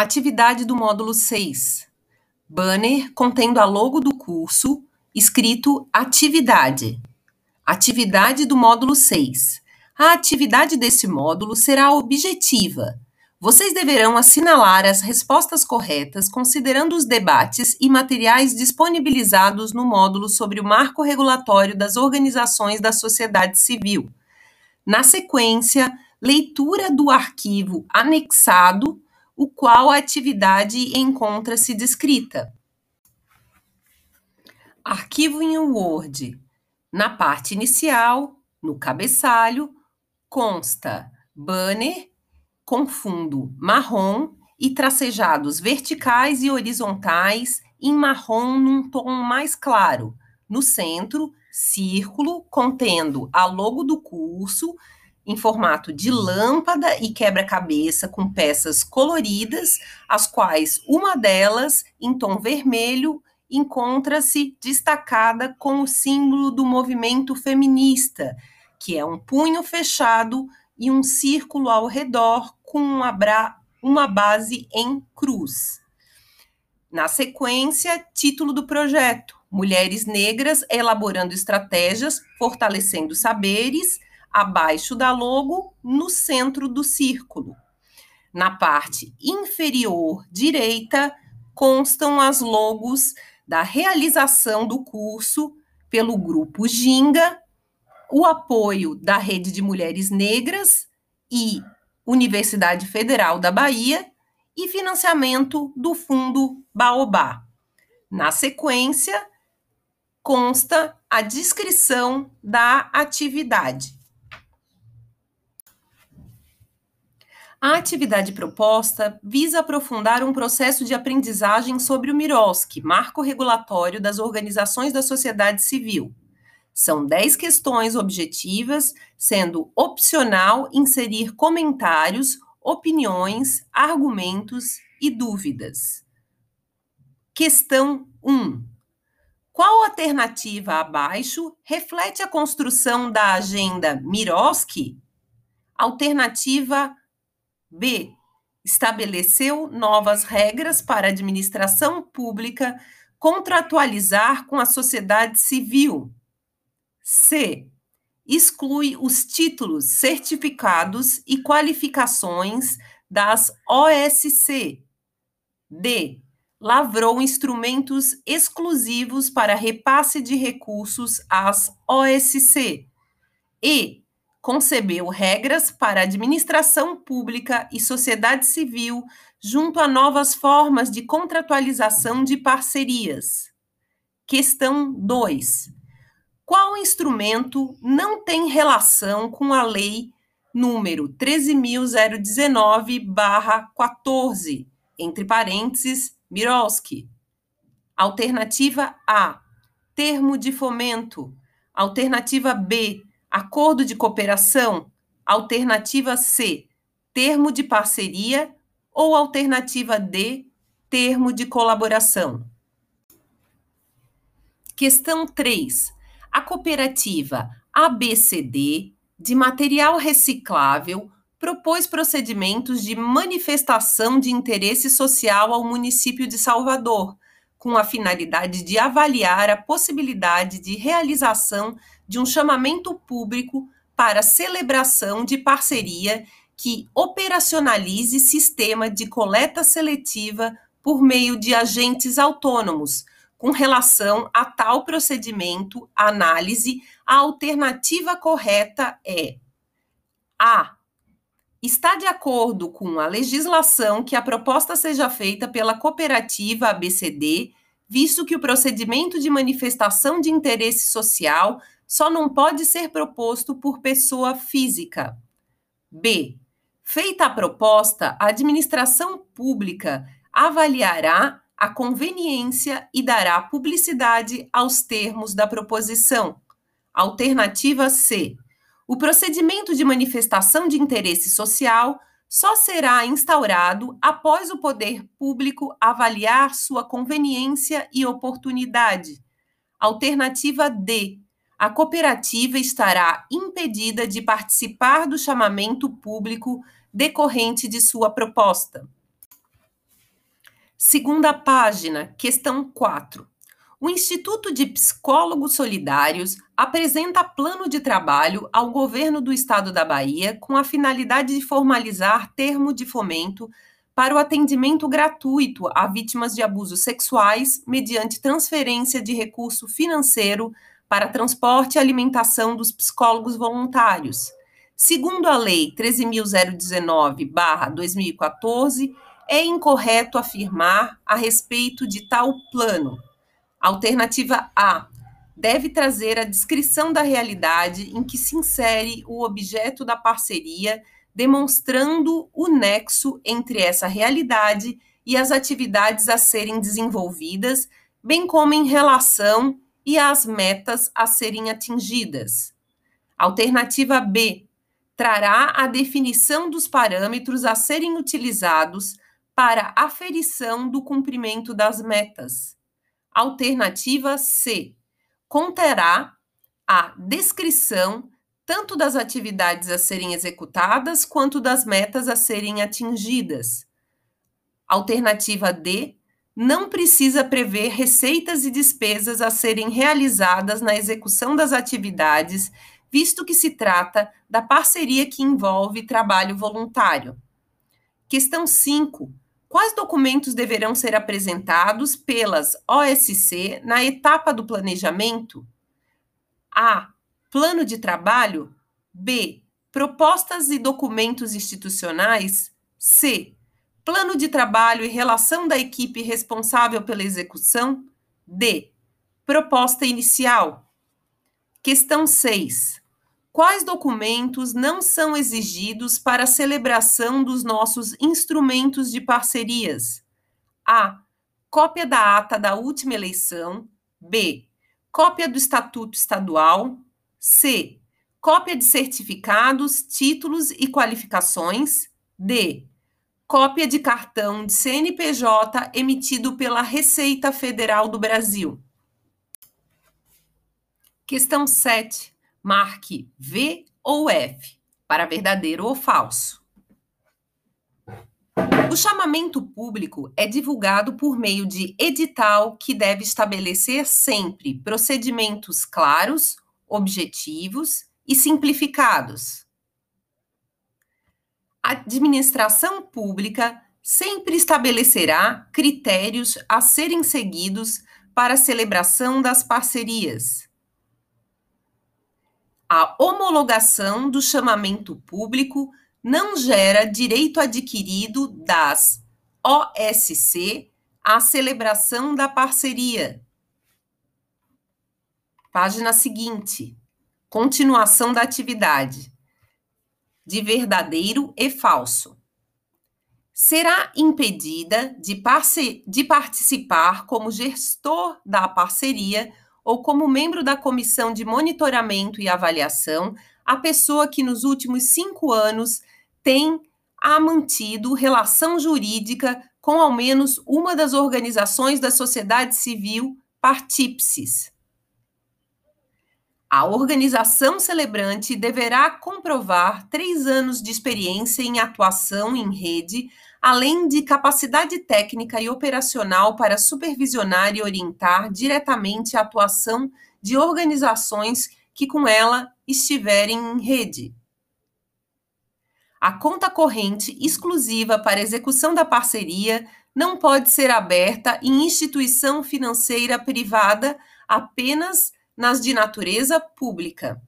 Atividade do módulo 6. Banner contendo a logo do curso, escrito Atividade. Atividade do módulo 6. A atividade desse módulo será objetiva. Vocês deverão assinalar as respostas corretas considerando os debates e materiais disponibilizados no módulo sobre o marco regulatório das organizações da sociedade civil. Na sequência, leitura do arquivo anexado o qual a atividade encontra-se descrita. Arquivo em Word. Na parte inicial, no cabeçalho, consta banner com fundo marrom e tracejados verticais e horizontais em marrom num tom mais claro. No centro, círculo contendo a logo do curso em formato de lâmpada e quebra-cabeça com peças coloridas, as quais uma delas, em tom vermelho, encontra-se destacada com o símbolo do movimento feminista, que é um punho fechado e um círculo ao redor com uma, uma base em cruz. Na sequência, título do projeto: Mulheres Negras elaborando estratégias, fortalecendo saberes abaixo da logo, no centro do círculo. Na parte inferior direita constam as logos da realização do curso pelo grupo Ginga, o apoio da Rede de Mulheres Negras e Universidade Federal da Bahia e financiamento do Fundo Baobá. Na sequência, consta a descrição da atividade. A atividade proposta visa aprofundar um processo de aprendizagem sobre o MIROSC, Marco Regulatório das Organizações da Sociedade Civil. São 10 questões objetivas, sendo opcional inserir comentários, opiniões, argumentos e dúvidas. Questão 1. Qual alternativa abaixo reflete a construção da agenda Miroski? Alternativa B. Estabeleceu novas regras para a administração pública contratualizar com a sociedade civil. C. Exclui os títulos, certificados e qualificações das OSC. D. Lavrou instrumentos exclusivos para repasse de recursos às OSC. E concebeu regras para administração pública e sociedade civil junto a novas formas de contratualização de parcerias. Questão 2. Qual instrumento não tem relação com a lei número 13019/14, entre parênteses, Mirowski? Alternativa A: termo de fomento. Alternativa B: acordo de cooperação, alternativa C, termo de parceria ou alternativa D, termo de colaboração. Questão 3. A cooperativa ABCD de material reciclável propôs procedimentos de manifestação de interesse social ao município de Salvador, com a finalidade de avaliar a possibilidade de realização de um chamamento público para celebração de parceria que operacionalize sistema de coleta seletiva por meio de agentes autônomos. Com relação a tal procedimento, análise, a alternativa correta é A. Está de acordo com a legislação que a proposta seja feita pela cooperativa ABCD, visto que o procedimento de manifestação de interesse social só não pode ser proposto por pessoa física. B. Feita a proposta, a administração pública avaliará a conveniência e dará publicidade aos termos da proposição. Alternativa C. O procedimento de manifestação de interesse social só será instaurado após o poder público avaliar sua conveniência e oportunidade. Alternativa D a cooperativa estará impedida de participar do chamamento público decorrente de sua proposta. Segunda página, questão 4. O Instituto de Psicólogos Solidários apresenta plano de trabalho ao governo do estado da Bahia com a finalidade de formalizar termo de fomento para o atendimento gratuito a vítimas de abusos sexuais mediante transferência de recurso financeiro para transporte e alimentação dos psicólogos voluntários. Segundo a Lei 13.019-2014, é incorreto afirmar a respeito de tal plano Alternativa A. Deve trazer a descrição da realidade em que se insere o objeto da parceria, demonstrando o nexo entre essa realidade e as atividades a serem desenvolvidas, bem como em relação e as metas a serem atingidas. Alternativa B. Trará a definição dos parâmetros a serem utilizados para aferição do cumprimento das metas. Alternativa C. Conterá a descrição tanto das atividades a serem executadas quanto das metas a serem atingidas. Alternativa D. Não precisa prever receitas e despesas a serem realizadas na execução das atividades, visto que se trata da parceria que envolve trabalho voluntário. Questão 5 Quais documentos deverão ser apresentados pelas OSC na etapa do planejamento? A. Plano de trabalho. B. Propostas e documentos institucionais. C. Plano de trabalho e relação da equipe responsável pela execução. D. Proposta inicial. Questão 6. Quais documentos não são exigidos para a celebração dos nossos instrumentos de parcerias? A. Cópia da ata da última eleição. B. Cópia do Estatuto Estadual. C. Cópia de certificados, títulos e qualificações. D. Cópia de cartão de CNPJ emitido pela Receita Federal do Brasil. Questão 7 marque V ou F para verdadeiro ou falso. O chamamento público é divulgado por meio de edital que deve estabelecer sempre procedimentos claros, objetivos e simplificados. A administração pública sempre estabelecerá critérios a serem seguidos para a celebração das parcerias a homologação do chamamento público não gera direito adquirido das OSC à celebração da parceria. Página seguinte. Continuação da atividade. De verdadeiro e falso. Será impedida de, de participar como gestor da parceria ou como membro da comissão de monitoramento e avaliação, a pessoa que nos últimos cinco anos tem a mantido relação jurídica com ao menos uma das organizações da sociedade civil partíplices. A organização celebrante deverá comprovar três anos de experiência em atuação em rede além de capacidade técnica e operacional para supervisionar e orientar diretamente a atuação de organizações que com ela estiverem em rede. A conta corrente exclusiva para execução da parceria não pode ser aberta em instituição financeira privada apenas nas de natureza pública.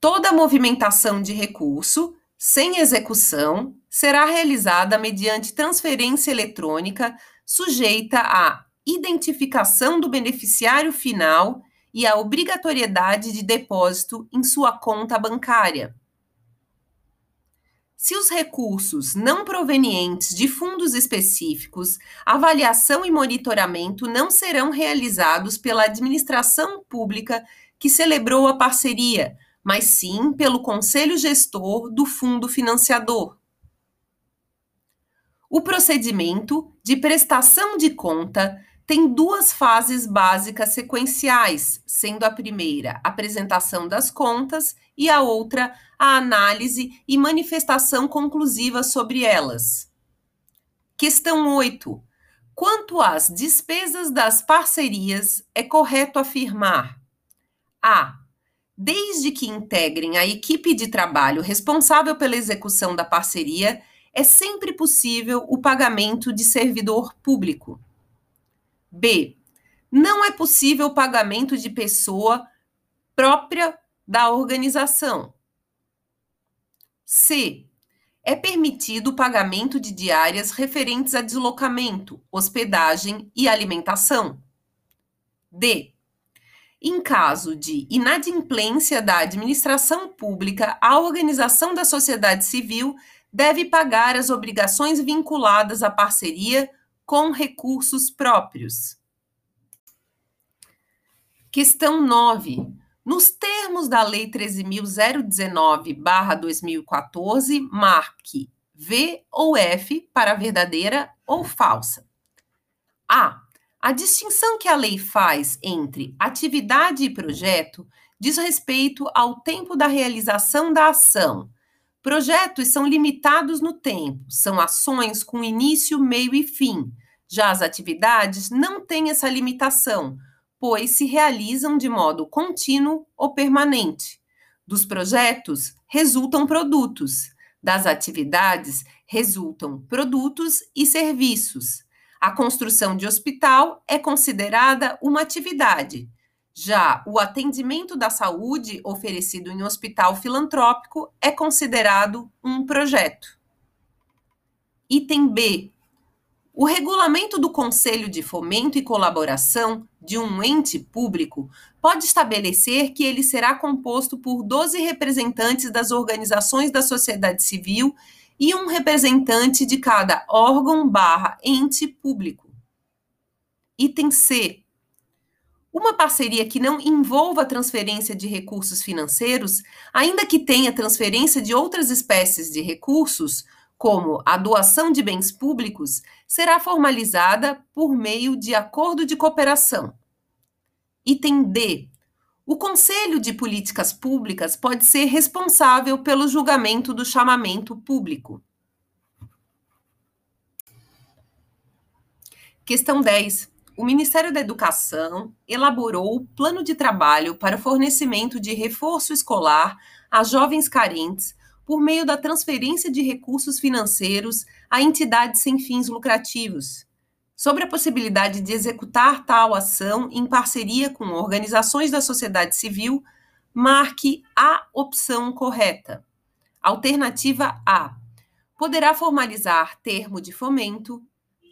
Toda movimentação de recurso sem execução será realizada mediante transferência eletrônica sujeita à identificação do beneficiário final e à obrigatoriedade de depósito em sua conta bancária. Se os recursos não provenientes de fundos específicos, avaliação e monitoramento não serão realizados pela administração pública que celebrou a parceria, mas sim pelo conselho gestor do fundo financiador. O procedimento de prestação de conta tem duas fases básicas sequenciais, sendo a primeira a apresentação das contas e a outra a análise e manifestação conclusiva sobre elas. Questão 8. Quanto às despesas das parcerias, é correto afirmar: A. Desde que integrem a equipe de trabalho responsável pela execução da parceria, é sempre possível o pagamento de servidor público. B. Não é possível o pagamento de pessoa própria da organização. C. É permitido o pagamento de diárias referentes a deslocamento, hospedagem e alimentação. D. Em caso de inadimplência da administração pública, a organização da sociedade civil deve pagar as obrigações vinculadas à parceria com recursos próprios. Questão 9. Nos termos da Lei 13.019-2014, marque V ou F para verdadeira ou falsa. A. A distinção que a lei faz entre atividade e projeto diz respeito ao tempo da realização da ação. Projetos são limitados no tempo, são ações com início, meio e fim. Já as atividades não têm essa limitação, pois se realizam de modo contínuo ou permanente. Dos projetos resultam produtos, das atividades resultam produtos e serviços. A construção de hospital é considerada uma atividade. Já o atendimento da saúde oferecido em hospital filantrópico é considerado um projeto. Item B. O regulamento do Conselho de Fomento e Colaboração de um ente público pode estabelecer que ele será composto por 12 representantes das organizações da sociedade civil e um representante de cada órgão barra ente público. Item C. Uma parceria que não envolva transferência de recursos financeiros, ainda que tenha transferência de outras espécies de recursos, como a doação de bens públicos, será formalizada por meio de acordo de cooperação. Item D. O Conselho de Políticas Públicas pode ser responsável pelo julgamento do chamamento público. Questão 10. O Ministério da Educação elaborou o plano de trabalho para fornecimento de reforço escolar a jovens carentes por meio da transferência de recursos financeiros a entidades sem fins lucrativos. Sobre a possibilidade de executar tal ação em parceria com organizações da sociedade civil, marque a opção correta. Alternativa A. Poderá formalizar termo de fomento.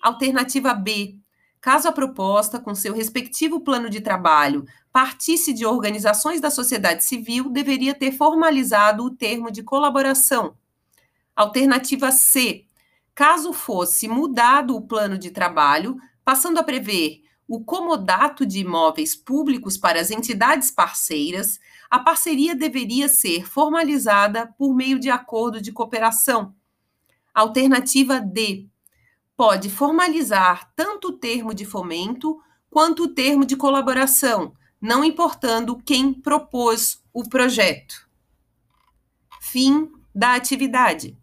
Alternativa B Caso a proposta, com seu respectivo plano de trabalho, partisse de organizações da sociedade civil, deveria ter formalizado o termo de colaboração. Alternativa C. Caso fosse mudado o plano de trabalho, passando a prever o comodato de imóveis públicos para as entidades parceiras, a parceria deveria ser formalizada por meio de acordo de cooperação. Alternativa D pode formalizar tanto o termo de fomento quanto o termo de colaboração, não importando quem propôs o projeto. Fim da atividade.